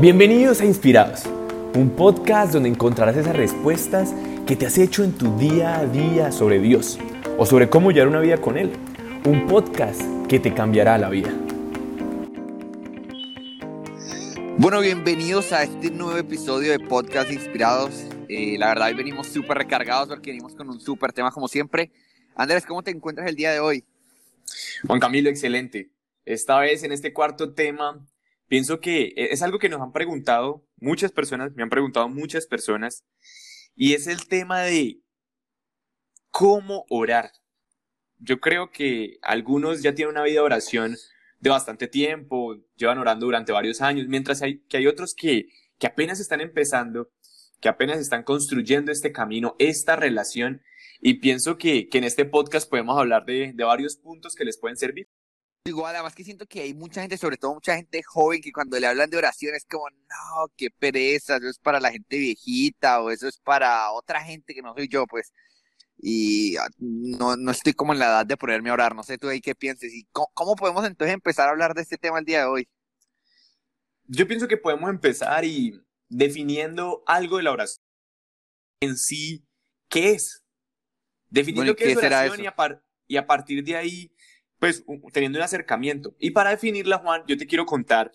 Bienvenidos a Inspirados, un podcast donde encontrarás esas respuestas que te has hecho en tu día a día sobre Dios o sobre cómo llevar una vida con Él. Un podcast que te cambiará la vida. Bueno, bienvenidos a este nuevo episodio de Podcast Inspirados. Eh, la verdad, hoy venimos súper recargados porque venimos con un súper tema como siempre. Andrés, ¿cómo te encuentras el día de hoy? Juan Camilo, excelente. Esta vez en este cuarto tema pienso que e-, es algo que nos han preguntado muchas personas, me han preguntado muchas personas, y es el tema de cómo orar. Yo creo que algunos ya tienen una vida de oración de bastante tiempo, llevan orando durante varios años, mientras que hay otros que, que apenas están empezando, que apenas están construyendo este camino, esta relación, y pienso que, que en este podcast podemos hablar de, de varios puntos que les pueden servir. Igual, además que siento que hay mucha gente, sobre todo mucha gente joven, que cuando le hablan de oración es como, no, qué pereza, eso es para la gente viejita o eso es para otra gente que no soy yo, pues. Y ah, no, no estoy como en la edad de ponerme a orar, no sé tú ahí qué pienses. ¿Y cómo, podemos entonces empezar a hablar de este tema el día de hoy? Yo pienso que podemos empezar y definiendo algo de la oración en sí, ¿qué es? Definiendo qué, es oración y y a partir de ahí pues teniendo un acercamiento. Y para definirla, Juan, yo te quiero contar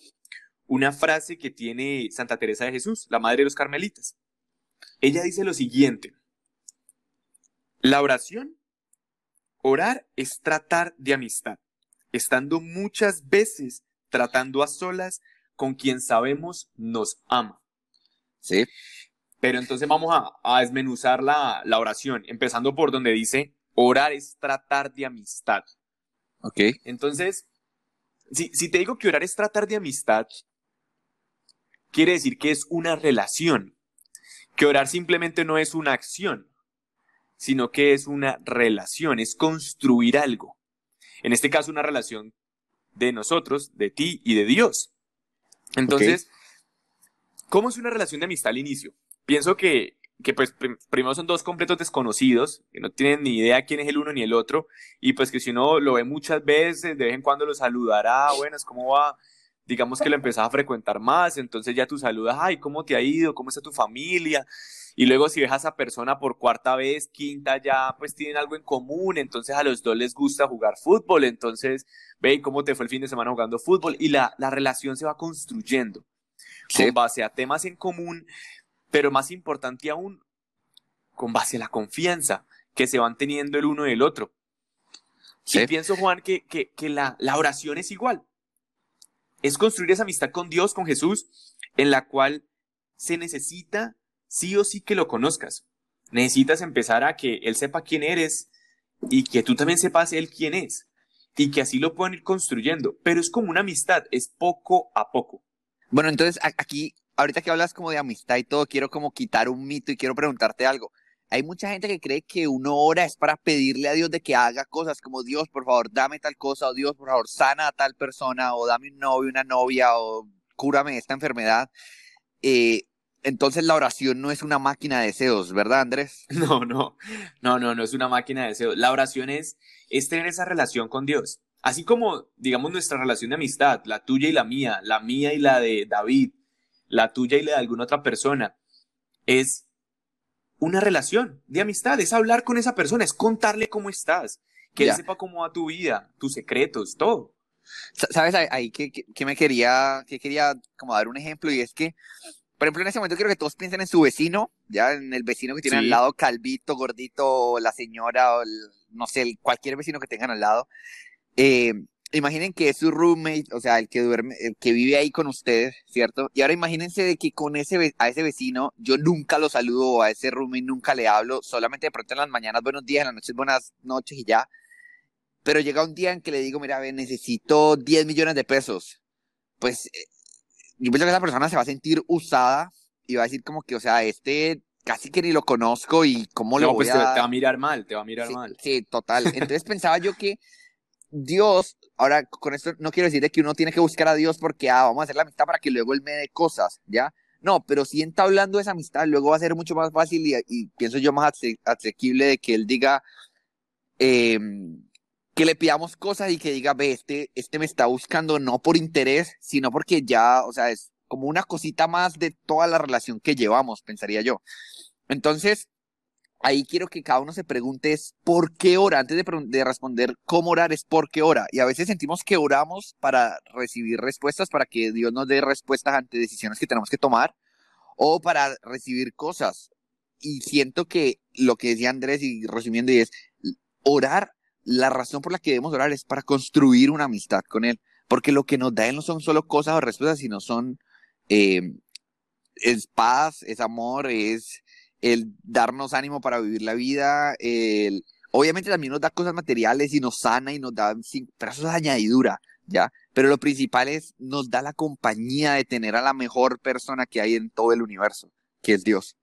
una frase que tiene Santa Teresa de Jesús, la madre de los carmelitas. Ella dice lo siguiente, la oración, orar es tratar de amistad, estando muchas veces tratando a solas con quien sabemos nos ama. Sí. Pero entonces vamos a, a desmenuzar la, la oración, empezando por donde dice, orar es tratar de amistad. Ok. Entonces, si, si te digo que orar es tratar de amistad, quiere decir que es una relación. Que orar simplemente no es una acción, sino que es una relación, es construir algo. En este caso, una relación de nosotros, de ti y de Dios. Entonces, ¿cómo es una relación de amistad al inicio? Pienso que que pues primero son dos completos desconocidos, que no tienen ni idea quién es el uno ni el otro, y pues que si uno lo ve muchas veces, de vez en cuando lo saludará, bueno, es como va, digamos que lo empezás a frecuentar más, entonces ya tú saludas, ay, ¿cómo te ha ido? ¿Cómo está tu familia? Y luego si ves a esa persona por cuarta vez, quinta, ya pues tienen algo en común, entonces a los dos les gusta jugar fútbol, entonces ve cómo te fue el fin de semana jugando fútbol y la, la relación se va construyendo con base a temas en común pero más importante aún, con base a la confianza que se van teniendo el uno y el otro. Y pienso, Juan, que, que, la, la oración es igual. Es construir esa amistad con Dios, con Jesús, en la cual se necesita sí o sí que lo conozcas. Necesitas empezar a que Él sepa quién eres y que tú también sepas Él quién es. Y que así lo puedan ir construyendo. Pero es como una amistad, es poco a poco. Bueno, entonces aquí ahorita que hablas como de amistad y todo, quiero como quitar un mito y quiero preguntarte algo. Hay mucha gente que cree que uno ora es para pedirle a Dios de que haga cosas como Dios, por favor, dame tal cosa, o Dios, por favor, sana a tal persona, o dame un novio, una novia, o cúrame esta enfermedad. Eh, entonces la oración no es una máquina de deseos, ¿verdad, Andrés? No, no, no, no, no es una máquina de deseos. La oración es, es tener esa relación con Dios. Así como, digamos, nuestra relación de amistad, la tuya y la mía, la mía y la de David, la tuya y la de alguna otra persona, es una relación de amistad, es hablar con esa persona, es contarle cómo estás, que él sepa cómo va tu vida, tus secretos, todo. ¿Sabes? Ahí que, que, me quería, que quería como dar un ejemplo y es que, por ejemplo, en ese momento quiero que todos piensen en su vecino, ya en el vecino que tiene al lado, calvito, gordito, la señora, o no sé, cualquier vecino que tengan al lado. Eh, imaginen que es su roommate, o sea, el que duerme, el que vive ahí con ustedes, ¿cierto? Y ahora imagínense de que con ese a ese vecino yo nunca lo saludo, a ese roommate nunca le hablo, solamente de pronto en las mañanas buenos días, en las noches buenas noches y ya. Pero llega un día en que le digo, mira, necesito 10 millones de pesos. Pues eh, yo pienso que esa persona se va a sentir usada y va a decir como que, o sea, este casi que ni lo conozco y cómo le voy pues a... Te, te va a mirar mal, te va a mirar mal. Sí, total. Entonces pensaba yo que Dios, ahora con esto no quiero decir que uno tiene que buscar a Dios porque ah, vamos a hacer la amistad para que luego Él me dé cosas, ¿ya? No, pero si entablando esa amistad, luego va a ser mucho más fácil y, pienso yo más asequible de que Él diga em, que le pidamos cosas y que diga, ve, este, este me está buscando no por interés, sino porque ya, o sea, es como una cosita más de toda la relación que llevamos, pensaría yo. Entonces, ahí quiero que cada uno se pregunte es por qué ora, antes de, responder cómo orar es por qué ora. Y a veces sentimos que oramos para recibir respuestas, para que Dios nos dé respuestas ante decisiones que tenemos que tomar o para recibir cosas. Y siento que lo que decía Andrés y resumiendo y es orar, la razón por la que debemos orar es para construir una amistad con Él. Porque lo que nos da Él no son solo cosas o respuestas, sino son, eh, es paz, es amor, es el darnos ánimo para vivir la vida, el, obviamente también nos da cosas materiales y nos sana y nos da, pero eso es añadidura, ¿ya? Pero lo principal es, nos da la compañía de tener a la mejor persona que hay en todo el universo, que es Dios.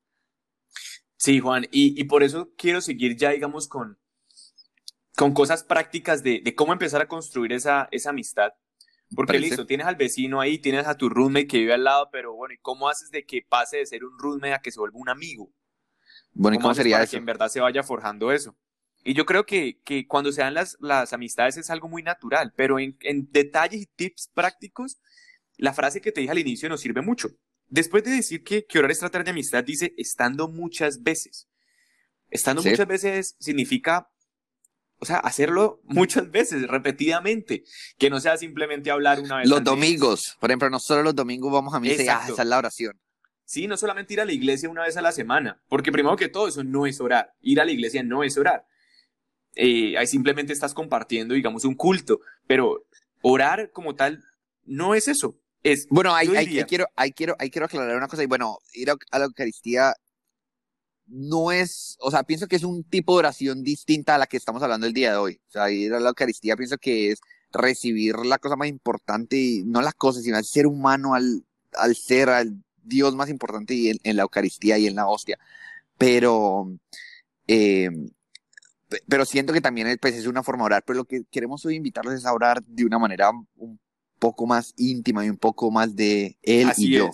Sí, Juan, y, y por eso quiero seguir ya, digamos, con, con cosas prácticas de, de cómo empezar a construir esa, esa amistad. Porque listo, tienes al vecino ahí, tienes a tu roommate que vive al lado, pero bueno, ¿y cómo haces de que pase de ser un roommate a que se vuelva un amigo? Bueno, ¿y cómo, sería para que en verdad se vaya forjando eso? Y yo creo que, que cuando se dan las, las amistades es algo muy natural, pero en, en detalles y tips prácticos, la frase que te dije al inicio nos sirve mucho. Después de decir que, que orar es tratar de amistad, dice estando muchas veces. Estando muchas veces significa o sea, hacerlo muchas veces, repetidamente, que no sea simplemente hablar una vez. Los domingos, por ejemplo, nosotros los domingos vamos a misa y ah, esa es la oración. Sí, no solamente ir a la iglesia una vez a la semana, porque primero que todo eso no es orar, ir a la iglesia no es orar. Eh, ahí simplemente estás compartiendo, digamos, un culto, pero orar como tal no es eso. Es, bueno, hay, quiero, hay, quiero, hay quiero aclarar una cosa, y bueno, ir a la Eucaristía no es, o sea, pienso que es un tipo de oración distinta a la que estamos hablando el día de hoy. O sea, ir a la Eucaristía pienso que es recibir la cosa más importante, y no las cosas, sino al ser humano, al, al ser, al Dios más importante en, en la Eucaristía y en la hostia. Pero, eh, pero siento que también pues, es una forma de orar, pero lo que queremos hoy invitarlos es a orar de una manera un poco más íntima y un poco más de él y yo.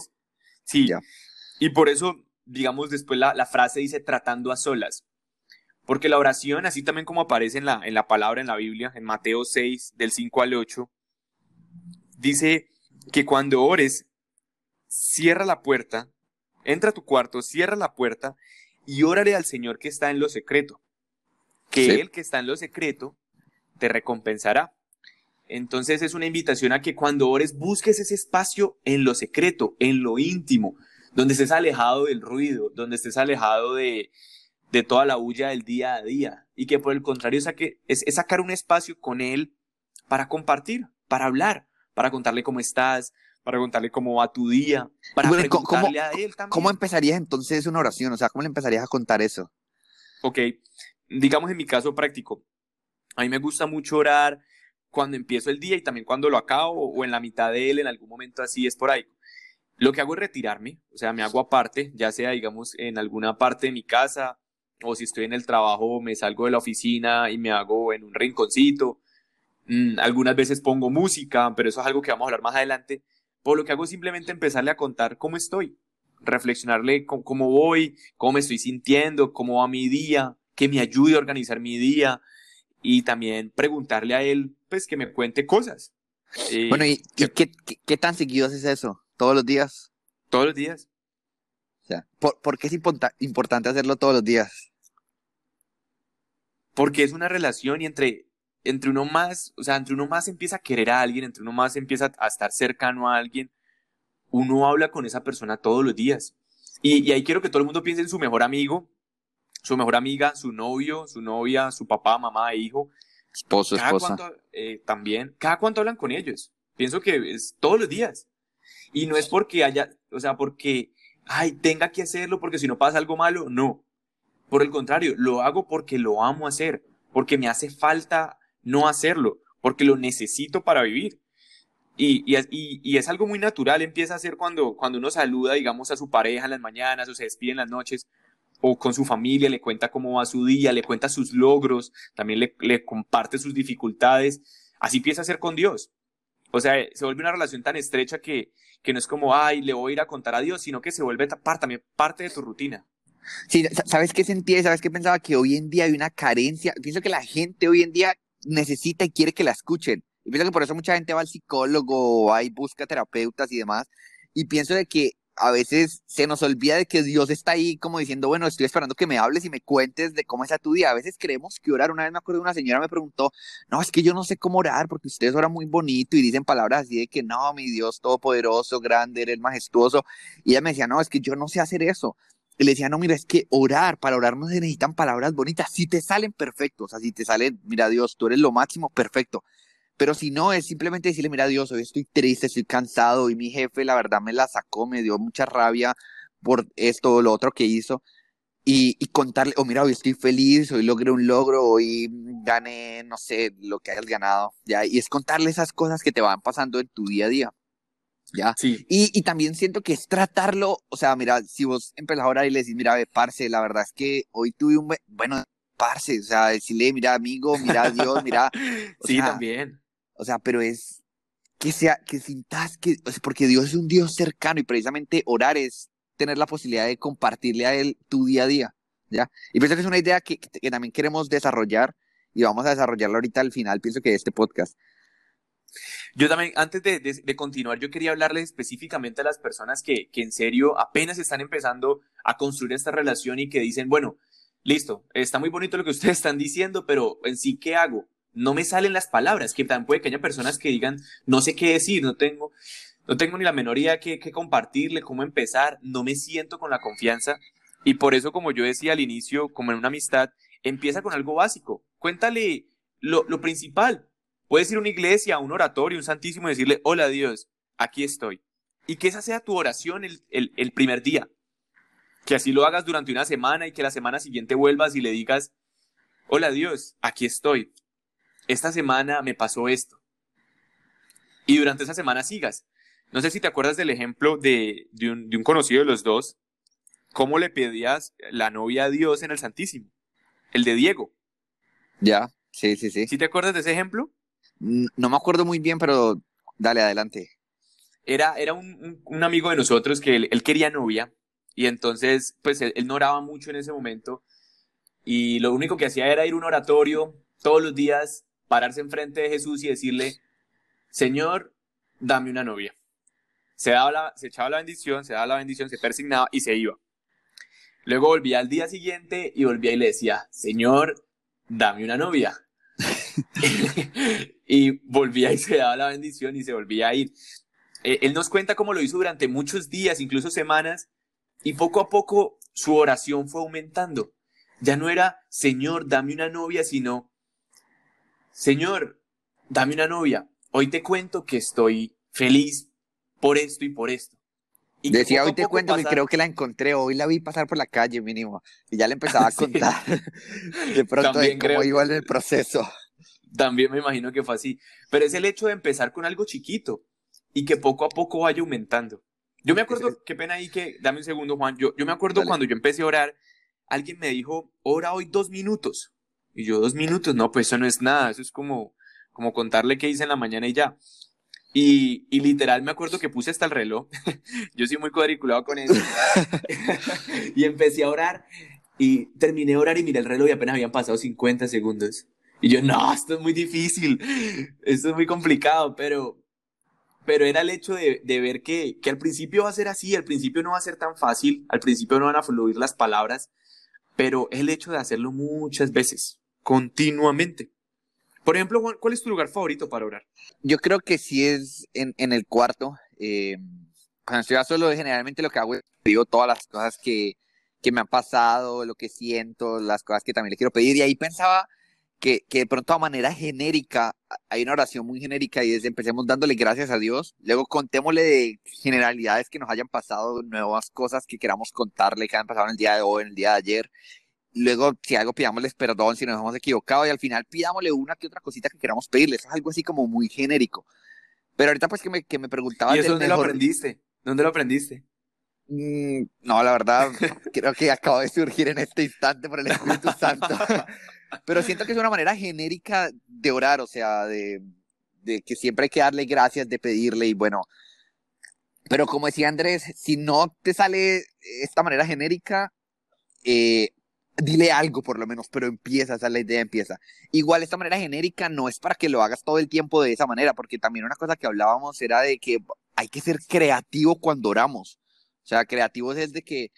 Sí. Y por eso digamos, después la, frase dice tratando a solas. Porque la oración, así también como aparece en la, en la palabra en la Biblia, en Mateo 6, del 5 al 8, dice que cuando ores, cierra la puerta, entra a tu cuarto, cierra la puerta y órale al Señor que está en lo secreto. Que Él que está en lo secreto te recompensará. Entonces es una invitación a que cuando ores busques ese espacio en lo secreto, en lo íntimo, donde estés alejado del ruido, donde estés alejado de, de toda la bulla del día a día y que por el contrario saque, es, sacar un espacio con él para compartir, para hablar, para contarle cómo estás, para contarle cómo va tu día, para preguntarle a él también. ¿Cómo empezarías entonces una oración? O sea, ¿cómo le empezarías a contar eso? Ok, digamos en mi caso práctico, a mí me gusta mucho orar cuando empiezo el día y también cuando lo acabo o en la mitad de él, en algún momento así es por ahí. Lo que hago es retirarme, o sea, me hago aparte, ya sea, digamos, en alguna parte de mi casa, o si estoy en el trabajo, me salgo de la oficina y me hago en un rinconcito. Mm, algunas veces pongo música, pero eso es algo que vamos a hablar más adelante. Por lo que hago es simplemente empezarle a contar cómo estoy, reflexionarle cómo, voy, cómo me estoy sintiendo, cómo va mi día, que me ayude a organizar mi día y también preguntarle a él, pues, que me cuente cosas. bueno, ¿y, qué, qué tan seguido haces eso? ¿Todos los días? Todos los días. O sea, ¿por, qué es importante hacerlo todos los días? Porque es una relación y entre, entre uno más, o sea, entre uno más empieza a querer a alguien, entre uno más empieza a estar cercano a alguien, uno habla con esa persona todos los días. Y, ahí quiero que todo el mundo piense en su mejor amigo, su mejor amiga, su novio, su novia, su papá, mamá, hijo. Esposo, esposa. Eh, también, cada cuánto hablan con ellos. Pienso que es todos los días. Y no es porque haya, o sea, porque, ay, tenga que hacerlo porque si no pasa algo malo, no. Por el contrario, lo hago porque lo amo hacer, porque me hace falta no hacerlo, porque lo necesito para vivir. Y, y, es algo muy natural, empieza a ser cuando, cuando uno saluda, digamos, a su pareja en las mañanas o se despide en las noches, o con su familia, le cuenta cómo va su día, le cuenta sus logros, también le, comparte sus dificultades. Así empieza a ser con Dios. O sea, se vuelve una relación tan estrecha que, que no es como, ay, le voy a ir a contar a Dios, sino que se vuelve parte, también parte de tu rutina. Sí, ¿sabes qué sentía? ¿Sabes qué pensaba? Que hoy en día hay una carencia. Pienso que la gente hoy en día necesita y quiere que la escuchen. Y pienso que por eso mucha gente va al psicólogo, va busca terapeutas y demás. y pienso de que a veces se nos olvida de que Dios está ahí como diciendo, bueno, estoy esperando que me hables y me cuentes de cómo está tu día. A veces creemos que orar, una vez me acuerdo una señora me preguntó, no, es que yo no sé cómo orar porque ustedes oran muy bonito y dicen palabras así de que no, mi Dios todopoderoso, grande, eres majestuoso. Y ella me decía, no, es que yo no sé hacer eso. Y le decía, no, mira, es que orar, para orar no se necesitan palabras bonitas, si te salen perfectos, o sea, si te salen, mira Dios, tú eres lo máximo, perfecto. Pero si no, es simplemente decirle, mira Dios, hoy estoy triste, estoy cansado y mi jefe la verdad me la sacó, me dio mucha rabia por esto o lo otro que hizo. Y, y contarle, oh mira, hoy estoy feliz, hoy logré un logro, hoy gané, no sé, lo que hayas ganado, ¿ya? Y es contarle esas cosas que te van pasando en tu día a día. ¿Ya? Sí. Y, y también siento que es tratarlo, o sea, mira, si vos empezás ahora y le decís, mira, ve, parce, la verdad es que hoy tuve un, bueno, parce, o sea, decirle, mira, amigo, mira, Dios, mira. sí, también. O sea, pero es que sea, que sintas que, porque Dios es un Dios cercano y precisamente orar es tener la posibilidad de compartirle a Él tu día a día, ¿ya? Y pienso que es una idea que, que también queremos desarrollar y vamos a desarrollarla ahorita al final, pienso que de este podcast. Yo también, antes de, continuar, yo quería hablarles específicamente a las personas que, que en serio apenas están empezando a construir esta relación y que dicen, bueno, listo, está muy bonito lo que ustedes están diciendo, pero en sí, ¿qué hago? no me salen las palabras, que también puede que haya personas que digan, no sé qué decir, no tengo, no tengo ni la menor idea que, que compartirle, cómo empezar, no me siento con la confianza. Y por eso, como yo decía al inicio, como en una amistad, empieza con algo básico. Cuéntale lo, lo principal. Puedes ir a una iglesia, a un oratorio, un santísimo y decirle, hola Dios, aquí estoy. Y que esa sea tu oración el, el, el primer día. Que así lo hagas durante una semana y que la semana siguiente vuelvas y le digas, hola Dios, aquí estoy esta semana me pasó esto. Y durante esa semana sigas. No sé si te acuerdas del ejemplo de, de, un, de un conocido de los dos, cómo le pedías la novia a Dios en el Santísimo. El de Diego. Ya, sí, sí, sí. ¿Sí te acuerdas de ese ejemplo? No me acuerdo muy bien, pero dale adelante. Era, era un, amigo de nosotros que él, él, quería novia y entonces pues él, él no oraba mucho en ese momento y lo único que hacía era ir a un oratorio todos los días pararse enfrente de Jesús y decirle, Señor, dame una novia. Se, daba la, se echaba la bendición, se daba la bendición, se persignaba y se iba. Luego volvía al día siguiente y volvía y le decía, Señor, dame una novia. y volvía y se daba la bendición y se volvía a ir. Eh, él nos cuenta cómo lo hizo durante muchos días, incluso semanas, y poco a poco su oración fue aumentando. Ya no era, Señor, dame una novia, sino, Señor, dame una novia. Hoy te cuento que estoy feliz por esto y por esto. Y Decía, hoy te cuento pasar... que creo que la encontré, hoy la vi pasar por la calle mínimo, y ya le empezaba a contar de pronto de cómo iba en el proceso. También me imagino que fue así, pero es el hecho de empezar con algo chiquito y que poco a poco vaya aumentando. Yo me acuerdo, qué pena ahí que, dame un segundo Juan, yo, yo me acuerdo Dale. cuando yo empecé a orar, alguien me dijo, ora hoy dos minutos. Y yo, dos minutos, no, pues eso no es nada, eso es como, como contarle qué hice en la mañana y ya. Y, y literal me acuerdo que puse hasta el reloj, yo soy muy cuadriculado con eso, y empecé a orar y terminé de orar y miré el reloj y apenas habían pasado 50 segundos. Y yo, no, esto es muy difícil, esto es muy complicado, pero, pero era el hecho de, de ver que, que al principio va a ser así, al principio no va a ser tan fácil, al principio no van a fluir las palabras, pero es el hecho de hacerlo muchas veces continuamente. Por ejemplo, Juan, ¿cuál es tu lugar favorito para orar? Yo creo que sí es en, en el cuarto. Eh, cuando estoy solo, generalmente lo que hago es digo todas las cosas que, que me han pasado, lo que siento, las cosas que también le quiero pedir. Y ahí pensaba que, que de pronto a manera genérica, hay una oración muy genérica y es empecemos dándole gracias a Dios, luego contémosle de generalidades que nos hayan pasado, nuevas cosas que queramos contarle que han pasado en el día de hoy, en el día de ayer, luego si algo pidámosles perdón si nos hemos equivocado y al final pidámosle una que otra cosita que queramos pedirles, es algo así como muy genérico. Pero ahorita pues que me, que me preguntaba... ¿Y eso dónde mejor... lo aprendiste? ¿Dónde lo aprendiste? Mm, no, la verdad, creo que acabo de surgir en este instante por el Espíritu Santo. Pero siento que es una manera genérica de orar, o sea, de, de que siempre hay que darle gracias, de pedirle y bueno. Pero como decía Andrés, si no te sale esta manera genérica, eh, dile algo por lo menos, pero empieza, esa es la idea, empieza. Igual esta manera genérica no es para que lo hagas todo el tiempo de esa manera, porque también una cosa que hablábamos era de que hay que ser creativo cuando oramos. O sea, creativos es de que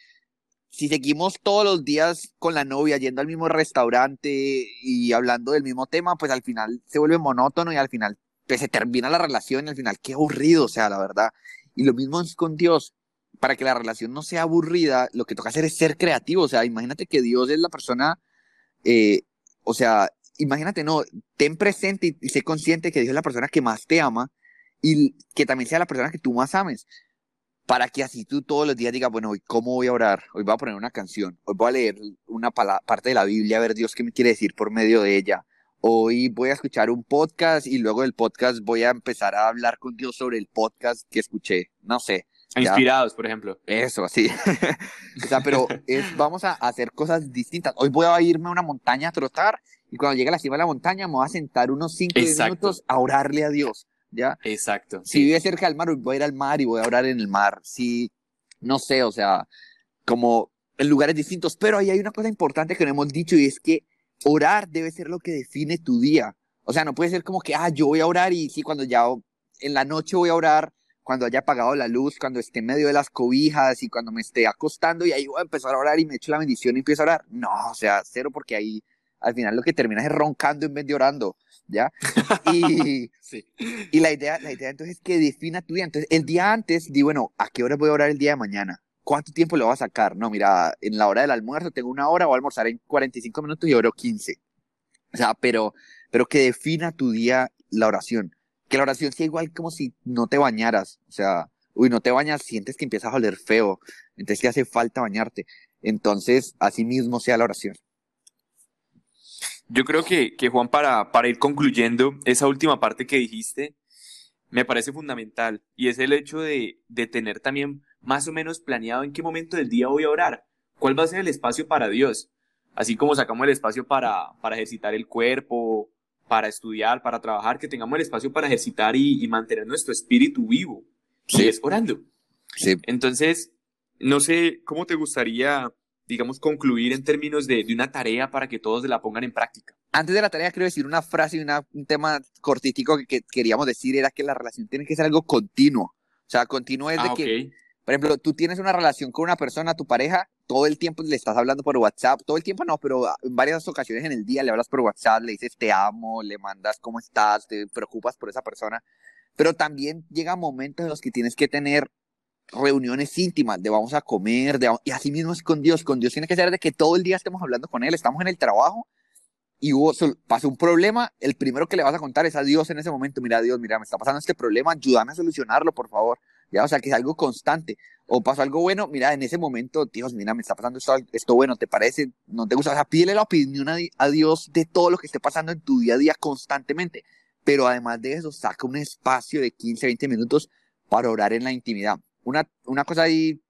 si seguimos todos los días con la novia yendo al mismo restaurante y hablando del mismo tema, pues al final se vuelve monótono y al final pues, se termina la relación y al final qué aburrido, o sea, la verdad. Y lo mismo es con Dios. Para que la relación no sea aburrida, lo que toca hacer es ser creativo. O sea, imagínate que Dios es la persona, eh, o sea, imagínate, no, ten presente y, sé consciente que Dios es la persona que más te ama y que también sea la persona que tú más ames para que así tú todos los días digas, bueno, hoy cómo voy a orar, hoy voy a poner una canción, hoy voy a leer una parte de la Biblia, a ver Dios qué me quiere decir por medio de ella, hoy voy a escuchar un podcast y luego del podcast voy a empezar a hablar con Dios sobre el podcast que escuché, no sé. Inspirados, por ejemplo. Eso, así. o sea, pero es, vamos a hacer cosas distintas. Hoy voy a irme a una montaña a trotar y cuando llegue a la cima de la montaña me voy a sentar unos 5 minutos a orarle a Dios. ¿Ya? Exacto. Si vive cerca del mar, voy a ir al mar y voy a orar en el mar. Si, no sé, o sea, como en lugares distintos. Pero ahí hay una cosa importante que no hemos dicho y es que orar debe ser lo que define tu día. O sea, no puede ser como que, ah, yo voy a orar y sí, cuando ya en la noche voy a orar, cuando haya apagado la luz, cuando esté en medio de las cobijas y cuando me esté acostando y ahí voy a empezar a orar y me echo la bendición y empiezo a orar. No, o sea, cero porque ahí al final lo que terminas es roncando en vez de orando. ¿ya? Y, y la, idea, la idea entonces es que defina tu día. Entonces, el día antes, di, bueno, ¿a qué hora voy a orar el día de mañana? ¿Cuánto tiempo le voy a sacar? No, mira, en la hora del almuerzo tengo una hora, voy a almorzar en 45 minutos y oro 15. O sea, pero, pero que defina tu día la oración. Que la oración sea igual como si no te bañaras. O sea, uy, no te bañas, sientes que empiezas a oler feo. Entonces te hace falta bañarte. Entonces, así mismo sea la oración. Yo creo que, que Juan, para, para ir concluyendo, esa última parte que dijiste me parece fundamental y es el hecho de, de tener también más o menos planeado en qué momento del día voy a orar, cuál va a ser el espacio para Dios, así como sacamos el espacio para, para ejercitar el cuerpo, para estudiar, para trabajar, que tengamos el espacio para ejercitar y, mantener nuestro espíritu vivo, sí. es orando. Sí. Entonces, no sé cómo te gustaría digamos, concluir en términos de, de, una tarea para que todos la pongan en práctica. Antes de la tarea, quiero decir una frase y una, un tema cortítico que, queríamos decir, era que la relación tiene que ser algo continuo. O sea, continuo es de ah, que, por ejemplo, tú tienes una relación con una persona, tu pareja, todo el tiempo le estás hablando por WhatsApp, todo el tiempo no, pero en varias ocasiones en el día le hablas por WhatsApp, le dices te amo, le mandas cómo estás, te preocupas por esa persona. Pero también llega momentos en los que tienes que tener reuniones íntimas, de vamos a comer, de, y así mismo es con Dios. Con Dios tiene que ser de que todo el día estemos hablando con Él, estamos en el trabajo y hubo, pasó un problema, el primero que le vas a contar es a Dios en ese momento, mira Dios, mira, me está pasando este problema, ayúdame a solucionarlo, por favor. Ya, o sea, que es algo constante. O pasó algo bueno, mira, en ese momento, Dios, mira, me está pasando esto, esto bueno, ¿te parece? ¿No te gusta? O sea, pídele la opinión a, a Dios de todo lo que esté pasando en tu día a día constantemente. Pero además de eso, saca un espacio de 15, 20 minutos para orar en la intimidad una, una cosa ahí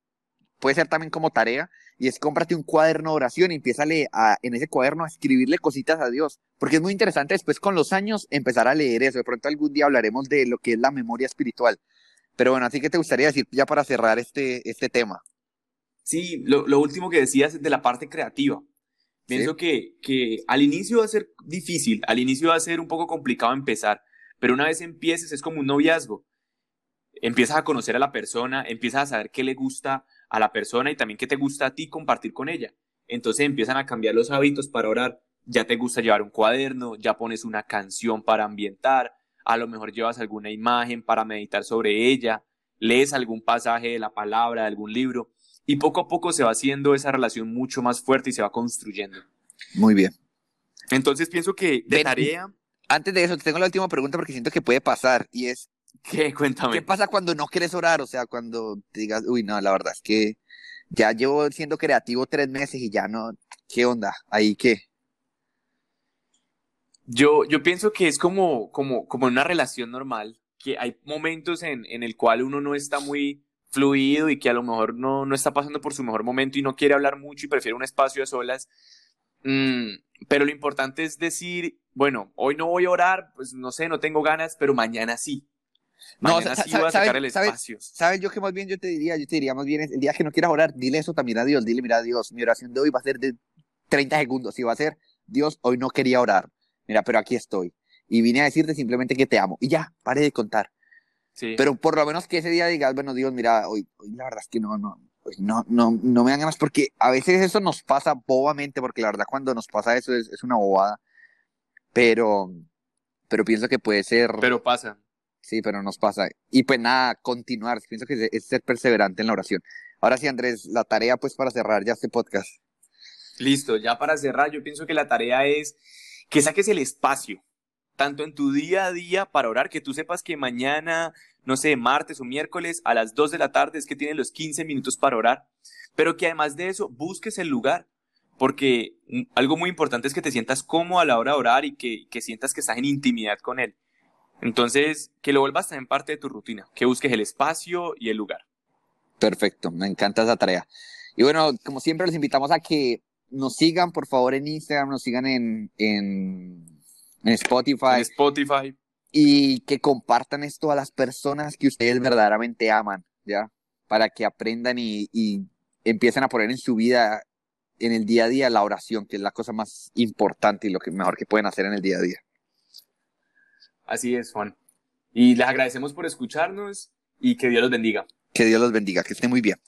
puede ser también como tarea, y es cómprate un cuaderno de oración y empieza a, en ese cuaderno a escribirle cositas a Dios, porque es muy interesante después con los años empezar a leer eso, de pronto algún día hablaremos de lo que es la memoria espiritual. Pero bueno, así que te gustaría decir ya para cerrar este, este tema. Sí, lo, lo último que decías es de la parte creativa. Pienso que, que al inicio va a ser difícil, al inicio va a ser un poco complicado empezar, pero una vez empieces es como un noviazgo empiezas a conocer a la persona, empiezas a saber qué le gusta a la persona y también qué te gusta a ti compartir con ella. Entonces empiezan a cambiar los hábitos para orar. Ya te gusta llevar un cuaderno, ya pones una canción para ambientar, a lo mejor llevas alguna imagen para meditar sobre ella, lees algún pasaje de la palabra, de algún libro, y poco a poco se va haciendo esa relación mucho más fuerte y se va construyendo. Muy bien. Entonces pienso que de tarea... Antes de eso, tengo la última pregunta porque siento que puede pasar, y es, ¿Qué? Cuéntame. ¿Qué pasa cuando no quieres orar? O sea, cuando te digas, uy, no, la verdad es que ya llevo siendo creativo tres meses y ya no, ¿qué onda? ¿Ahí qué? Yo, yo pienso que es como, como, como una relación normal, que hay momentos en, en el cual uno no está muy fluido y que a lo mejor no, no está pasando por su mejor momento y no quiere hablar mucho y prefiere un espacio a solas. Mm, pero lo importante es decir, bueno, hoy no voy a orar, pues no sé, no tengo ganas, pero mañana sí. No, ¿sabes, yo que más bien yo te diría? Yo te diría más bien el día que no quieras orar, dile eso también a Dios. Dile, mira, Dios, mi oración de hoy va a ser de 30 segundos. Y va a ser, Dios, hoy no quería orar. Mira, pero aquí estoy. Y vine a decirte simplemente que te amo. Y ya, pare de contar. Sí. Pero por lo menos que ese día digas, bueno, Dios, mira, hoy, hoy la verdad es que no, no, no, no, no me dan ganas porque a veces eso nos pasa bobamente, porque la verdad cuando nos pasa eso es, es una bobada. Pero, pero pienso que puede ser. Pero pasa. Sí, pero nos pasa. Y pues nada, continuar. Pienso que es ser perseverante en la oración. Ahora sí, Andrés, la tarea pues para cerrar ya este podcast. Listo, ya para cerrar, yo pienso que la tarea es que saques el espacio, tanto en tu día a día para orar, que tú sepas que mañana, no sé, martes o miércoles a las 2 de la tarde es que tienes los 15 minutos para orar, pero que además de eso busques el lugar, porque algo muy importante es que te sientas cómodo a la hora de orar y que, que sientas que estás en intimidad con Él. Entonces, que lo vuelvas también parte de tu rutina, que busques el espacio y el lugar. Perfecto, me encanta esa tarea. Y bueno, como siempre, los invitamos a que nos sigan, por favor, en Instagram, nos sigan en, en, Spotify. En Spotify. Y que compartan esto a las personas que ustedes verdaderamente aman, ¿ya? Para que aprendan y, y empiecen a poner en su vida, en el día a día, la oración, que es la cosa más importante y lo que mejor que pueden hacer en el día a día. Así es, Juan. Y les agradecemos por escucharnos y que Dios los bendiga. Que Dios los bendiga, que esté muy bien.